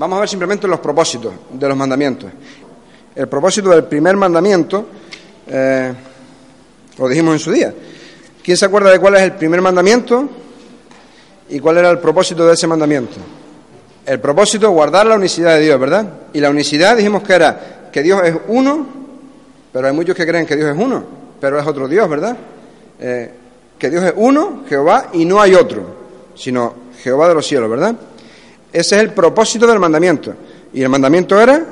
Vamos a ver simplemente los propósitos de los mandamientos. El propósito del primer mandamiento, eh, lo dijimos en su día. ¿Quién se acuerda de cuál es el primer mandamiento y cuál era el propósito de ese mandamiento? El propósito, guardar la unicidad de Dios, ¿verdad? Y la unicidad dijimos que era que Dios es uno, pero hay muchos que creen que Dios es uno, pero es otro Dios, ¿verdad? Eh, que Dios es uno, Jehová, y no hay otro, sino Jehová de los cielos, ¿verdad? Ese es el propósito del mandamiento. Y el mandamiento era,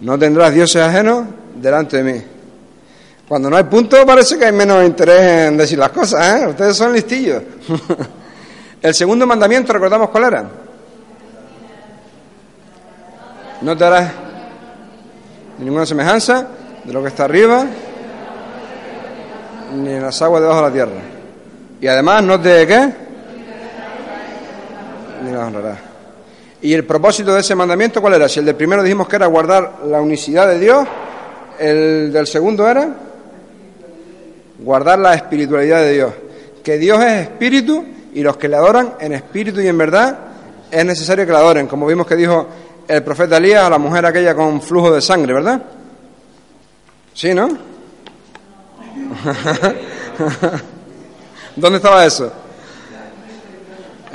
no tendrás dioses ajenos delante de mí. Cuando no hay punto parece que hay menos interés en decir las cosas, ¿eh? Ustedes son listillos. el segundo mandamiento, ¿recordamos cuál era? No te harás ninguna semejanza de lo que está arriba, ni en las aguas debajo de la tierra. Y además no te, ¿qué? ¿Y el propósito de ese mandamiento cuál era? Si el del primero dijimos que era guardar la unicidad de Dios, el del segundo era guardar la espiritualidad de Dios. Que Dios es espíritu y los que le adoran en espíritu y en verdad es necesario que le adoren, como vimos que dijo el profeta Elías a la mujer aquella con flujo de sangre, ¿verdad? ¿Sí, no? ¿Dónde estaba eso?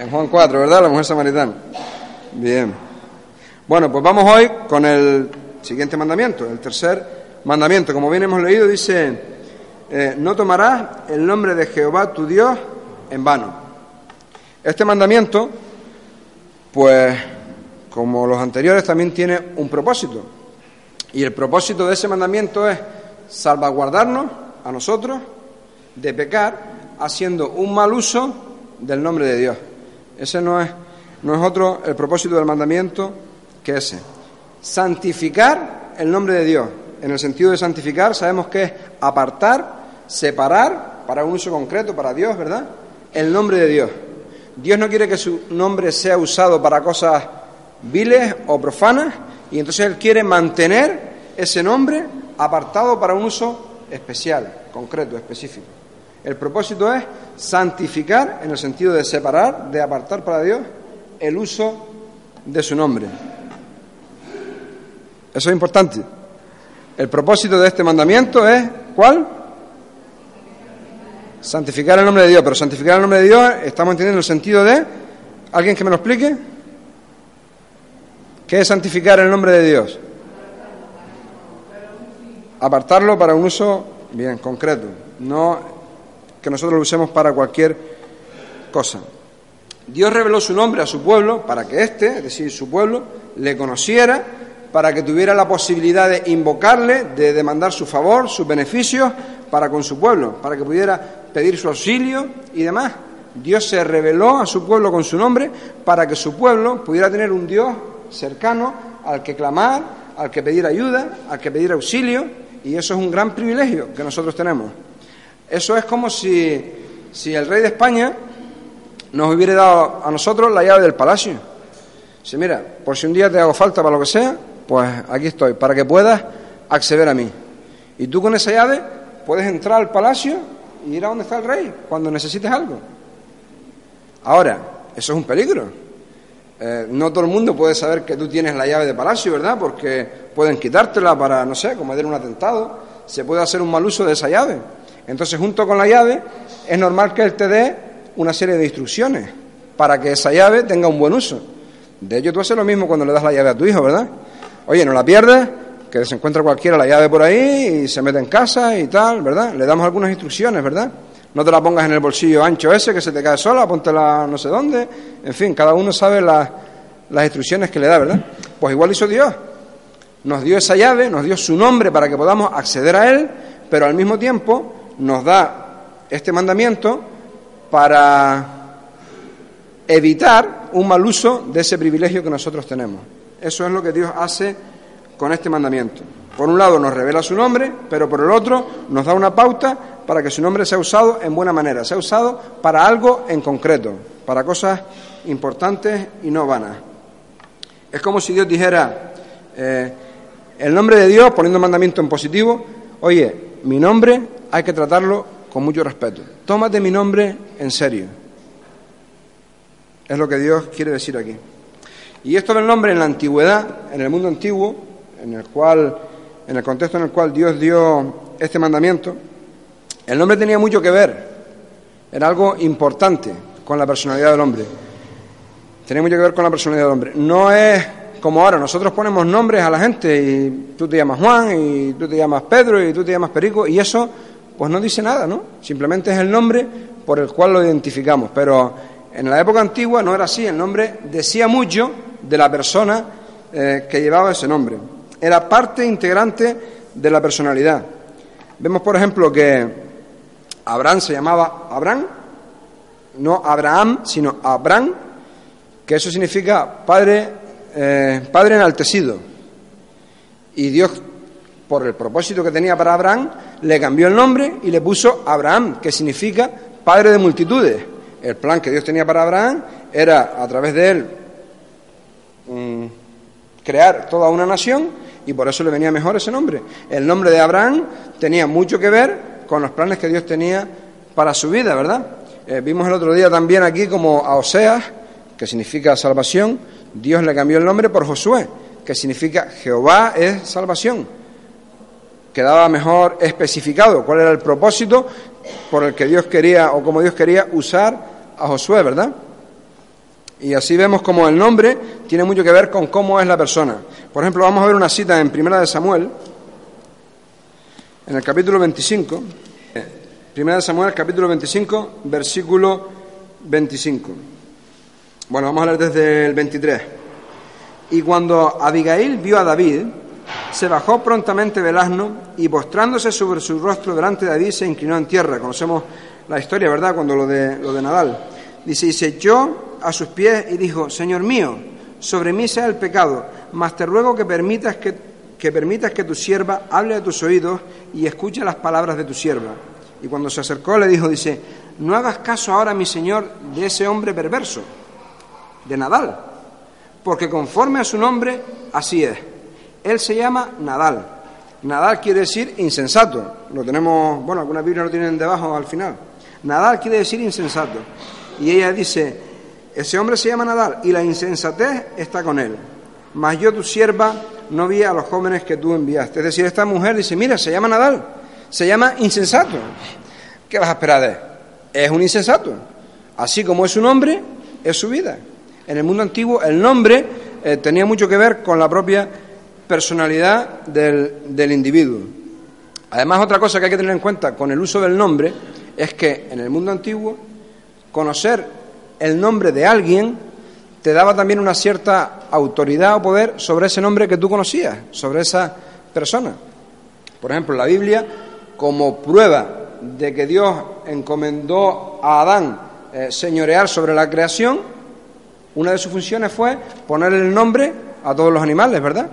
En Juan 4, ¿verdad? La mujer samaritana. Bien. Bueno, pues vamos hoy con el siguiente mandamiento, el tercer mandamiento. Como bien hemos leído, dice, eh, no tomarás el nombre de Jehová tu Dios en vano. Este mandamiento, pues como los anteriores, también tiene un propósito. Y el propósito de ese mandamiento es salvaguardarnos a nosotros de pecar haciendo un mal uso del nombre de Dios. Ese no es, no es otro el propósito del mandamiento que ese. Santificar el nombre de Dios. En el sentido de santificar sabemos que es apartar, separar para un uso concreto, para Dios, ¿verdad? El nombre de Dios. Dios no quiere que su nombre sea usado para cosas viles o profanas y entonces Él quiere mantener ese nombre apartado para un uso especial, concreto, específico. El propósito es santificar en el sentido de separar, de apartar para Dios el uso de su nombre. Eso es importante. El propósito de este mandamiento es ¿cuál? Santificar el nombre de Dios. Pero santificar el nombre de Dios estamos entendiendo el sentido de ¿alguien que me lo explique? ¿Qué es santificar el nombre de Dios? Apartarlo para un uso bien concreto, no que nosotros lo usemos para cualquier cosa. Dios reveló su nombre a su pueblo para que éste, es decir, su pueblo, le conociera, para que tuviera la posibilidad de invocarle, de demandar su favor, sus beneficios para con su pueblo, para que pudiera pedir su auxilio y demás. Dios se reveló a su pueblo con su nombre para que su pueblo pudiera tener un Dios cercano al que clamar, al que pedir ayuda, al que pedir auxilio, y eso es un gran privilegio que nosotros tenemos. Eso es como si, si el rey de España nos hubiera dado a nosotros la llave del palacio. Si mira, por si un día te hago falta para lo que sea, pues aquí estoy, para que puedas acceder a mí. Y tú con esa llave puedes entrar al palacio y ir a donde está el rey cuando necesites algo. Ahora, eso es un peligro. Eh, no todo el mundo puede saber que tú tienes la llave de palacio, ¿verdad? Porque pueden quitártela para, no sé, cometer un atentado. Se puede hacer un mal uso de esa llave. Entonces, junto con la llave, es normal que él te dé una serie de instrucciones para que esa llave tenga un buen uso. De hecho, tú haces lo mismo cuando le das la llave a tu hijo, ¿verdad? Oye, no la pierdas, que se encuentra cualquiera la llave por ahí y se mete en casa y tal, ¿verdad? Le damos algunas instrucciones, ¿verdad? No te la pongas en el bolsillo ancho ese que se te cae sola, póntela no sé dónde. En fin, cada uno sabe las instrucciones que le da, ¿verdad? Pues igual hizo Dios. Nos dio esa llave, nos dio su nombre para que podamos acceder a Él, pero al mismo tiempo nos da este mandamiento para evitar un mal uso de ese privilegio que nosotros tenemos. Eso es lo que Dios hace con este mandamiento. Por un lado nos revela su nombre, pero por el otro nos da una pauta para que su nombre sea usado en buena manera, sea usado para algo en concreto, para cosas importantes y no vanas. Es como si Dios dijera, eh, el nombre de Dios, poniendo mandamiento en positivo, oye, mi nombre hay que tratarlo con mucho respeto. Tómate mi nombre en serio. Es lo que Dios quiere decir aquí. Y esto del nombre en la antigüedad, en el mundo antiguo, en el cual, en el contexto en el cual Dios dio este mandamiento, el nombre tenía mucho que ver. Era algo importante con la personalidad del hombre. Tenía mucho que ver con la personalidad del hombre. No es como ahora, nosotros ponemos nombres a la gente y tú te llamas Juan y tú te llamas Pedro y tú te llamas Perico y eso pues no dice nada, ¿no? Simplemente es el nombre por el cual lo identificamos. Pero en la época antigua no era así, el nombre decía mucho de la persona eh, que llevaba ese nombre. Era parte integrante de la personalidad. Vemos, por ejemplo, que Abraham se llamaba Abraham, no Abraham, sino Abraham, que eso significa padre, eh, padre enaltecido. Y Dios, por el propósito que tenía para Abraham, le cambió el nombre y le puso Abraham, que significa padre de multitudes. El plan que Dios tenía para Abraham era, a través de él, mm, crear toda una nación y por eso le venía mejor ese nombre. El nombre de Abraham tenía mucho que ver con los planes que Dios tenía para su vida, ¿verdad? Eh, vimos el otro día también aquí como a Oseas, que significa salvación, Dios le cambió el nombre por Josué, que significa Jehová es salvación. Quedaba mejor especificado cuál era el propósito por el que Dios quería o como Dios quería usar a Josué, ¿verdad? Y así vemos como el nombre tiene mucho que ver con cómo es la persona. Por ejemplo, vamos a ver una cita en Primera de Samuel, en el capítulo 25. Primera de Samuel, capítulo 25, versículo 25. Bueno, vamos a leer desde el 23. Y cuando Abigail vio a David, se bajó prontamente del asno y postrándose sobre su rostro delante de David se inclinó en tierra. Conocemos la historia, ¿verdad? Cuando lo de, lo de Nadal. Dice, y se echó a sus pies y dijo, Señor mío, sobre mí sea el pecado, mas te ruego que permitas que, que permitas que tu sierva hable a tus oídos y escuche las palabras de tu sierva. Y cuando se acercó le dijo, dice, no hagas caso ahora, mi Señor, de ese hombre perverso, de Nadal, porque conforme a su nombre, así es. Él se llama Nadal. Nadal quiere decir insensato. Lo tenemos, bueno, algunas Biblias lo tienen debajo al final. Nadal quiere decir insensato. Y ella dice, ese hombre se llama Nadal y la insensatez está con él. Mas yo, tu sierva, no vi a los jóvenes que tú enviaste. Es decir, esta mujer dice, mira, se llama Nadal, se llama insensato. ¿Qué vas a esperar de él? Es un insensato. Así como es su nombre, es su vida. En el mundo antiguo el nombre eh, tenía mucho que ver con la propia personalidad del, del individuo. Además, otra cosa que hay que tener en cuenta con el uso del nombre es que en el mundo antiguo conocer el nombre de alguien te daba también una cierta autoridad o poder sobre ese nombre que tú conocías, sobre esa persona. Por ejemplo, la Biblia, como prueba de que Dios encomendó a Adán eh, señorear sobre la creación, una de sus funciones fue poner el nombre a todos los animales, ¿verdad?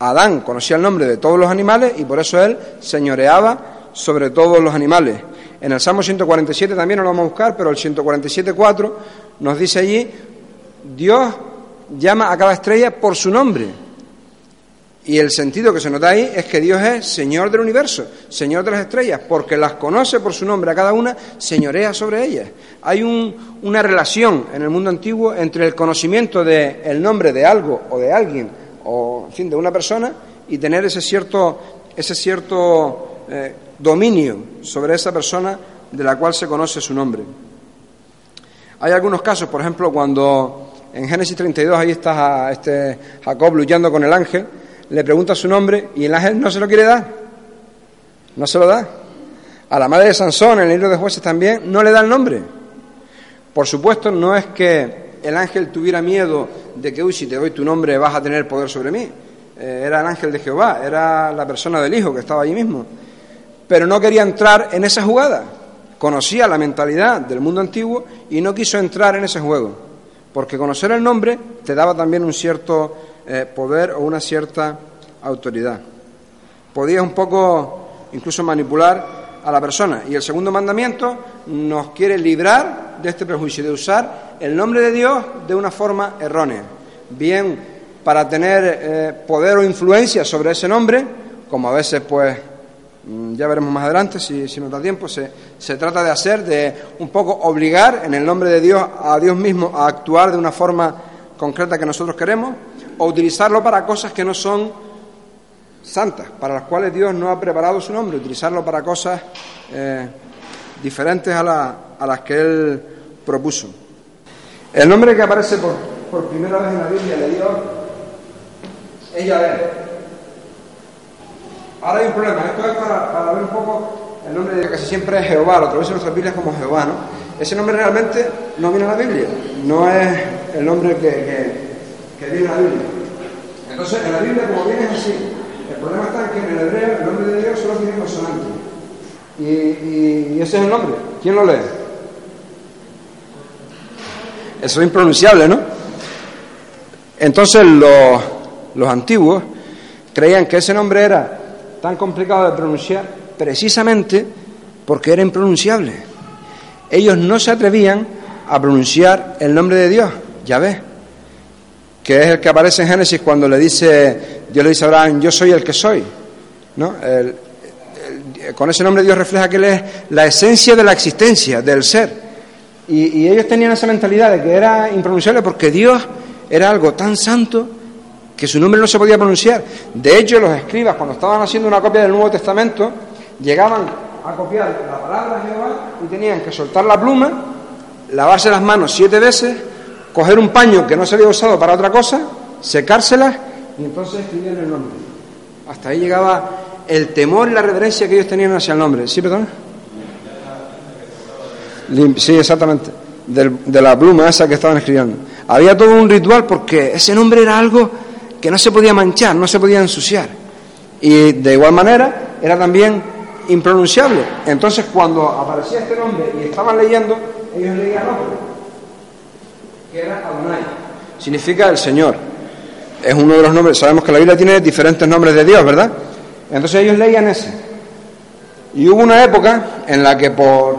Adán conocía el nombre de todos los animales y por eso él señoreaba sobre todos los animales. En el Salmo 147 también no lo vamos a buscar, pero el 147.4 nos dice allí, Dios llama a cada estrella por su nombre. Y el sentido que se nota ahí es que Dios es Señor del universo, Señor de las estrellas, porque las conoce por su nombre a cada una, señorea sobre ellas. Hay una relación en el mundo antiguo entre el conocimiento del nombre de algo o de alguien, o en fin, de una persona, y tener ese cierto, ese cierto eh, dominio sobre esa persona de la cual se conoce su nombre. Hay algunos casos, por ejemplo, cuando en Génesis 32 ahí está este Jacob luchando con el ángel, le pregunta su nombre y el ángel no se lo quiere dar. No se lo da. A la madre de Sansón, en el libro de jueces también, no le da el nombre. Por supuesto, no es que el ángel tuviera miedo de que, uy, si te doy tu nombre vas a tener poder sobre mí. Eh, era el ángel de Jehová, era la persona del hijo que estaba allí mismo. Pero no quería entrar en esa jugada. Conocía la mentalidad del mundo antiguo y no quiso entrar en ese juego. Porque conocer el nombre te daba también un cierto eh, poder o una cierta autoridad. Podía un poco incluso manipular a la persona. Y el segundo mandamiento nos quiere librar de este prejuicio, de usar el nombre de Dios de una forma errónea. Bien para tener eh, poder o influencia sobre ese nombre, como a veces pues mm, ya veremos más adelante si, si nos da tiempo, se, se, trata de hacer, de un poco obligar en el nombre de Dios a Dios mismo a actuar de una forma concreta que nosotros queremos, o utilizarlo para cosas que no son santas, para las cuales Dios no ha preparado su nombre, utilizarlo para cosas eh, diferentes a, la, a, las que Él propuso. El nombre que aparece por, por primera vez en la Biblia de Dios es Yahvé. Ahora hay un problema, esto es para, para, ver un poco el nombre de casi siempre es Jehová, lo traducen nuestras Biblias como Jehová, ¿no? Ese nombre realmente no viene en la Biblia, no es el nombre que, que, viene en la Biblia. Entonces, en la Biblia, como viene es así, el problema está en que en el hebreo el nombre de Dios solo tiene consonante. Y, ese es el nombre. ¿Quién lo lee? Eso es impronunciable, ¿no? Entonces los, los antiguos creían que ese nombre era tan complicado de pronunciar precisamente porque era impronunciable. Ellos no se atrevían a pronunciar el nombre de Dios, ya ves, que es el que aparece en Génesis cuando le dice, Dios le dice a Abraham, yo soy el que soy. ¿no? El, con ese nombre Dios refleja que Él es la esencia de la existencia, del ser. Y, ellos tenían esa mentalidad de que era impronunciable porque Dios era algo tan santo que su nombre no se podía pronunciar. De hecho, los escribas, cuando estaban haciendo una copia del Nuevo Testamento, llegaban a copiar la palabra de Jehová y tenían que soltar la pluma, lavarse las manos siete veces, coger un paño que no se había usado para otra cosa, secárselas y entonces escribían el nombre. Hasta ahí llegaba el temor y la reverencia que ellos tenían hacia el nombre. ¿Sí, perdón? Sí, exactamente. De la pluma esa que estaban escribiendo. Había todo un ritual porque ese nombre era algo que no se podía manchar, no se podía ensuciar. Y de igual manera era también impronunciable. Entonces cuando aparecía este nombre y estaban leyendo, ellos leían otro, que era Adonai. Significa el Señor. Es uno de los nombres, sabemos que la Biblia tiene diferentes nombres de Dios, ¿verdad? Entonces ellos leían ese. Y hubo una época en la que por,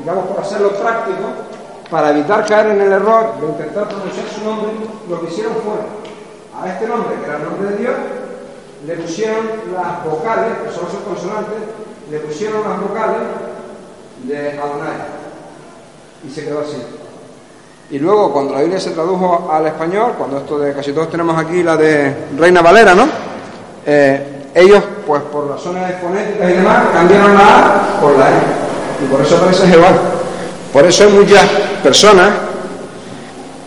digamos, por hacerlo práctico, para evitar caer en el error de intentar pronunciar su nombre, lo que hicieron fue a este nombre, que era el nombre de Dios, le pusieron las vocales, que son sus consonantes, le pusieron las vocales de Adonai. Y se quedó así. Y luego, cuando la Biblia se tradujo al español, cuando esto de casi todos tenemos aquí la de Reina Valera, ¿no? Eh, ellos, pues por razones fonéticas y demás, cambiaron la A por la E. Y por eso aparece Jehová. Por eso hay muchas personas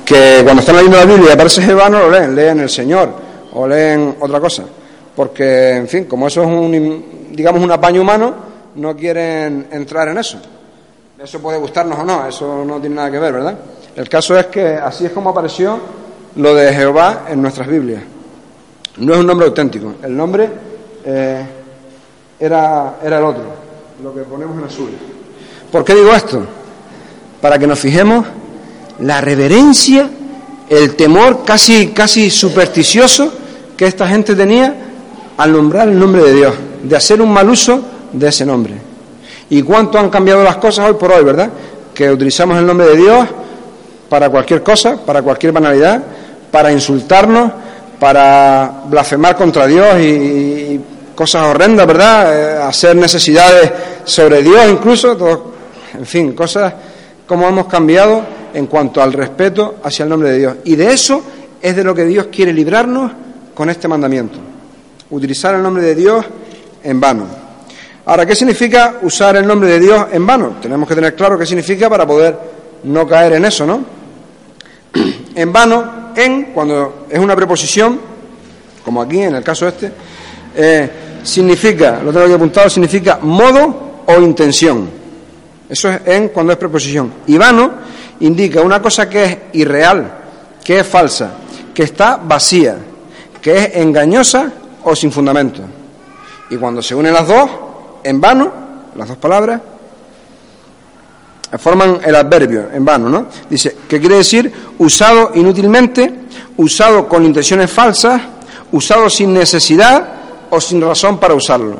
que cuando están leyendo la Biblia y aparece Jehová no lo leen, leen el Señor o leen otra cosa. Porque, en fin, como eso es un, digamos, un apaño humano, no quieren entrar en eso. Eso puede gustarnos o no, eso no tiene nada que ver, ¿verdad? El caso es que así es como apareció lo de Jehová en nuestras Biblias. No es un nombre auténtico, el nombre eh, era, era el otro, lo que ponemos en azul. ¿Por qué digo esto? Para que nos fijemos la reverencia, el temor casi, casi supersticioso que esta gente tenía al nombrar el nombre de Dios, de hacer un mal uso de ese nombre. ¿Y cuánto han cambiado las cosas hoy por hoy, verdad? Que utilizamos el nombre de Dios para cualquier cosa, para cualquier banalidad, para insultarnos, para blasfemar contra Dios y, y cosas horrendas, ¿verdad? Eh, hacer necesidades sobre Dios incluso, en fin, cosas como hemos cambiado en cuanto al respeto hacia el nombre de Dios. Y de eso es de lo que Dios quiere librarnos con este mandamiento. Utilizar el nombre de Dios en vano. Ahora, ¿qué significa usar el nombre de Dios en vano? Tenemos que tener claro qué significa para poder no caer en eso, ¿no? En vano, en, cuando es una preposición, como aquí en el caso este, eh, significa, lo tengo aquí apuntado, significa modo o intención. Eso es en cuando es preposición. Y vano indica una cosa que es irreal, que es falsa, que está vacía, que es engañosa o sin fundamento. Y cuando se unen las dos, en vano, las dos palabras, forman el adverbio, en vano, ¿no? Dice, ¿qué quiere decir? Usado inútilmente usado con intenciones falsas, usado sin necesidad o sin razón para usarlo.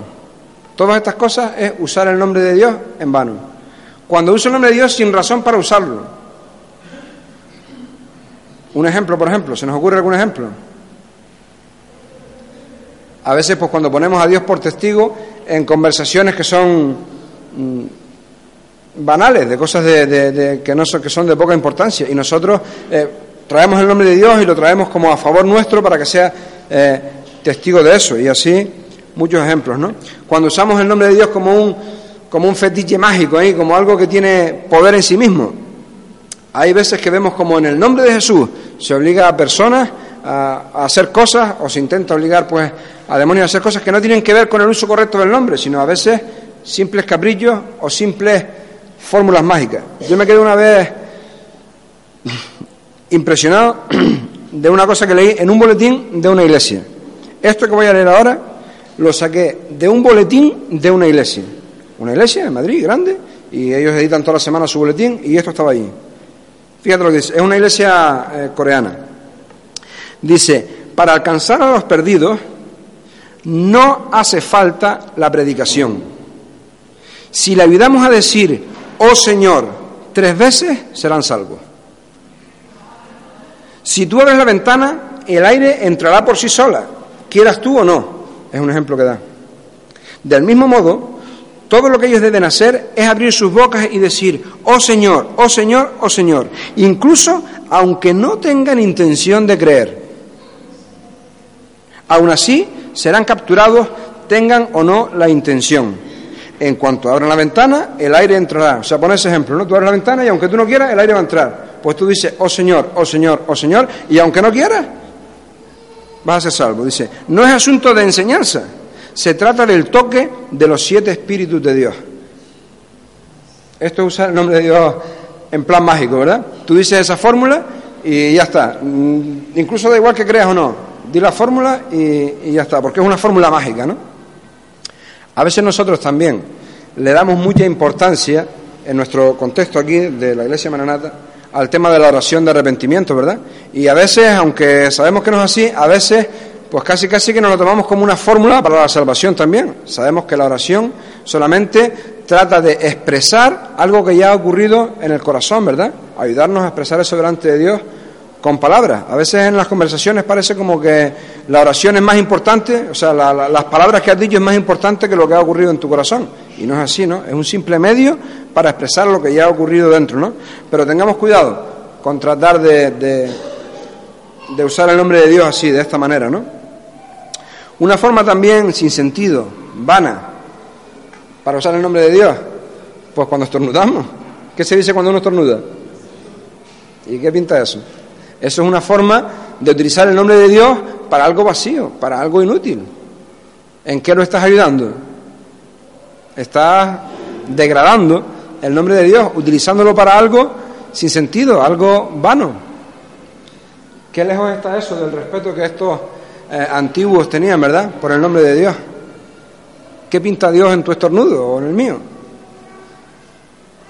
Todas estas cosas es usar el nombre de Dios en vano. Cuando uso el nombre de Dios sin razón para usarlo. Un ejemplo, por ejemplo, ¿se nos ocurre algún ejemplo? A veces, pues cuando ponemos a Dios por testigo en conversaciones que son mm, banales, de cosas de, que, no son, que son de poca importancia, y nosotros eh, traemos el nombre de Dios y lo traemos como a favor nuestro para que sea eh, testigo de eso, y así muchos ejemplos, ¿no? Cuando usamos el nombre de Dios como un, como un fetiche mágico, como algo que tiene poder en sí mismo, hay veces que vemos como en el nombre de Jesús se obliga a personas a, hacer cosas o se intenta obligar pues a demonios a hacer cosas que no tienen que ver con el uso correcto del nombre, sino a veces simples cabrillos o simples fórmulas mágicas. Yo me quedé una vez impresionado de una cosa que leí en un boletín de una iglesia. Esto que voy a leer ahora lo saqué de un boletín de una iglesia. Una iglesia en Madrid, grande, y ellos editan toda la semana su boletín y esto estaba allí. Fíjate lo que dice, es una iglesia eh, coreana. Dice, para alcanzar a los perdidos no hace falta la predicación. Si le ayudamos a decir, oh Señor, tres veces, serán salvos. Si tú abres la ventana, el aire entrará por sí sola, quieras tú o no. Es un ejemplo que da. Del mismo modo, todo lo que ellos deben hacer es abrir sus bocas y decir, oh Señor, oh Señor, oh Señor, incluso aunque no tengan intención de creer. Aún así, serán capturados, tengan o no la intención. En cuanto abran la ventana, el aire entrará. O sea, pon ese ejemplo, ¿no? Tú abres la ventana y aunque tú no quieras, el aire va a entrar. Pues tú dices, oh Señor, oh Señor, oh Señor, y aunque no quieras, vas a ser salvo. Dice, no es asunto de enseñanza, se trata del toque de los siete espíritus de Dios. Esto es usar el nombre de Dios en plan mágico, ¿verdad? Tú dices esa fórmula y ya está. Mm, incluso da igual que creas o no. Di la fórmula y, ya está, porque es una fórmula mágica, ¿no? A veces nosotros también le damos mucha importancia, en nuestro contexto aquí de la Iglesia Maranata, al tema de la oración de arrepentimiento, ¿verdad? Y a veces, aunque sabemos que no es así, a veces pues casi casi que nos lo tomamos como una fórmula para la salvación también. Sabemos que la oración solamente trata de expresar algo que ya ha ocurrido en el corazón, ¿verdad? Ayudarnos a expresar eso delante de Dios con palabras. A veces en las conversaciones parece como que la oración es más importante, o sea, las palabras que has dicho es más importante que lo que ha ocurrido en tu corazón. Y no es así, ¿no? Es un simple medio para expresar lo que ya ha ocurrido dentro, ¿no? Pero tengamos cuidado con tratar de, de usar el nombre de Dios así, de esta manera, ¿no? Una forma también sin sentido, vana, para usar el nombre de Dios, pues cuando estornudamos. ¿Qué se dice cuando uno estornuda? ¿Y qué pinta eso? Eso es una forma de utilizar el nombre de Dios para algo vacío, para algo inútil. ¿En qué lo estás ayudando? Estás degradando el nombre de Dios, utilizándolo para algo sin sentido, algo vano. ¿Qué lejos está eso del respeto que estos eh, antiguos tenían, ¿verdad? Por el nombre de Dios. ¿Qué pinta Dios en tu estornudo o en el mío?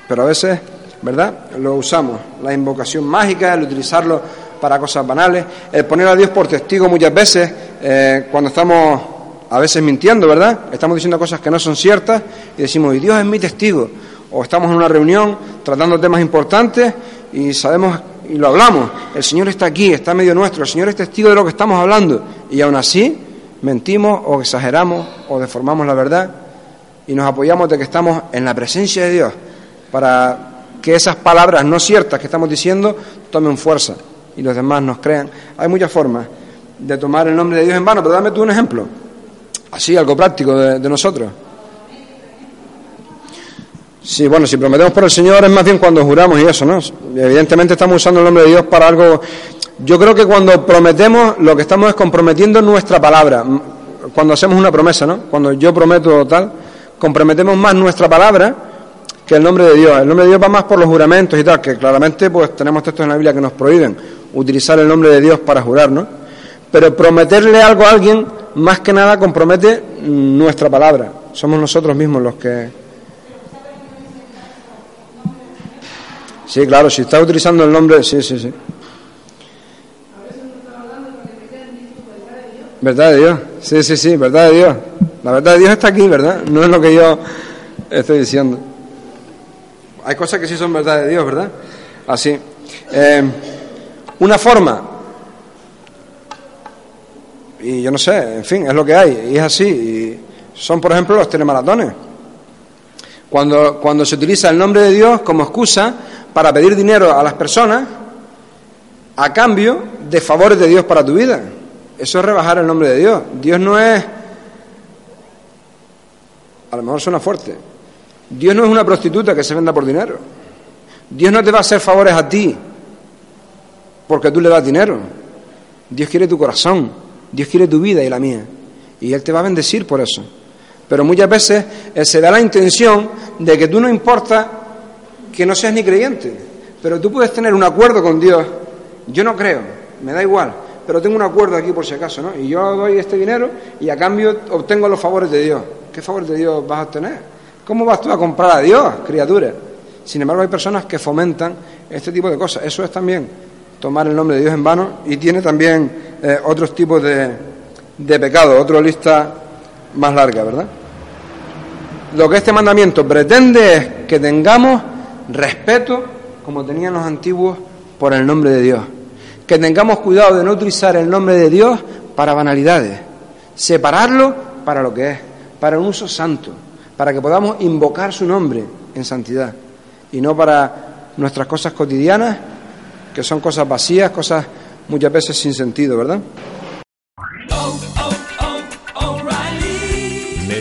Pero a veces, ¿verdad? Lo usamos. La invocación mágica, el utilizarlo para cosas banales, el poner a Dios por testigo muchas veces, eh, cuando estamos a veces mintiendo, ¿verdad? Estamos diciendo cosas que no son ciertas y decimos, y Dios es mi testigo. O estamos en una reunión tratando temas importantes y sabemos y lo hablamos. El Señor está aquí, está medio nuestro, el Señor es testigo de lo que estamos hablando. Y aún así mentimos o exageramos o deformamos la verdad y nos apoyamos de que estamos en la presencia de Dios para que esas palabras no ciertas que estamos diciendo tomen fuerza y los demás nos crean. Hay muchas formas de tomar el nombre de Dios en vano, pero dame tú un ejemplo, así, algo práctico de nosotros. Sí, bueno, si prometemos por el Señor es más bien cuando juramos y eso, ¿no? Evidentemente estamos usando el nombre de Dios para algo. Yo creo que cuando prometemos, lo que estamos es comprometiendo nuestra palabra. Cuando hacemos una promesa, ¿no? Cuando yo prometo tal, comprometemos más nuestra palabra que el nombre de Dios. El nombre de Dios va más por los juramentos y tal, que claramente pues tenemos textos en la Biblia que nos prohíben utilizar el nombre de Dios para jurar, ¿no? Pero prometerle algo a alguien, más que nada compromete nuestra palabra. Somos nosotros mismos los que Sí, claro, si está utilizando el nombre, sí, sí, sí. Verdad de Dios, sí, sí, sí, verdad de Dios. La verdad de Dios está aquí, ¿verdad? No es lo que yo estoy diciendo. Hay cosas que sí son verdad de Dios, ¿verdad? Así. Eh, una forma, y yo no sé, en fin, es lo que hay, y es así. Son, por ejemplo, los telemaratones. Cuando, cuando se utiliza el nombre de Dios como excusa para pedir dinero a las personas a cambio de favores de Dios para tu vida. Eso es rebajar el nombre de Dios. Dios no es, a lo mejor suena fuerte, Dios no es una prostituta que se venda por dinero. Dios no te va a hacer favores a ti porque tú le das dinero. Dios quiere tu corazón, Dios quiere tu vida y la mía. Y Él te va a bendecir por eso. Pero muchas veces eh, se da la intención de que tú no importa que no seas ni creyente, pero tú puedes tener un acuerdo con Dios. Yo no creo, me da igual, pero tengo un acuerdo aquí por si acaso, ¿no? Y yo doy este dinero y a cambio obtengo los favores de Dios. ¿Qué favores de Dios vas a obtener? ¿Cómo vas tú a comprar a Dios, criatura? Sin embargo, hay personas que fomentan este tipo de cosas. Eso es también tomar el nombre de Dios en vano y tiene también eh, otros tipos de, de otra lista más larga, ¿verdad? Lo que este mandamiento pretende es que tengamos respeto, como tenían los antiguos, por el nombre de Dios. Que tengamos cuidado de no utilizar el nombre de Dios para banalidades. Separarlo para lo que es, para un uso santo, para que podamos invocar su nombre en santidad y no para nuestras cosas cotidianas, que son cosas vacías, cosas muchas veces sin sentido, ¿verdad?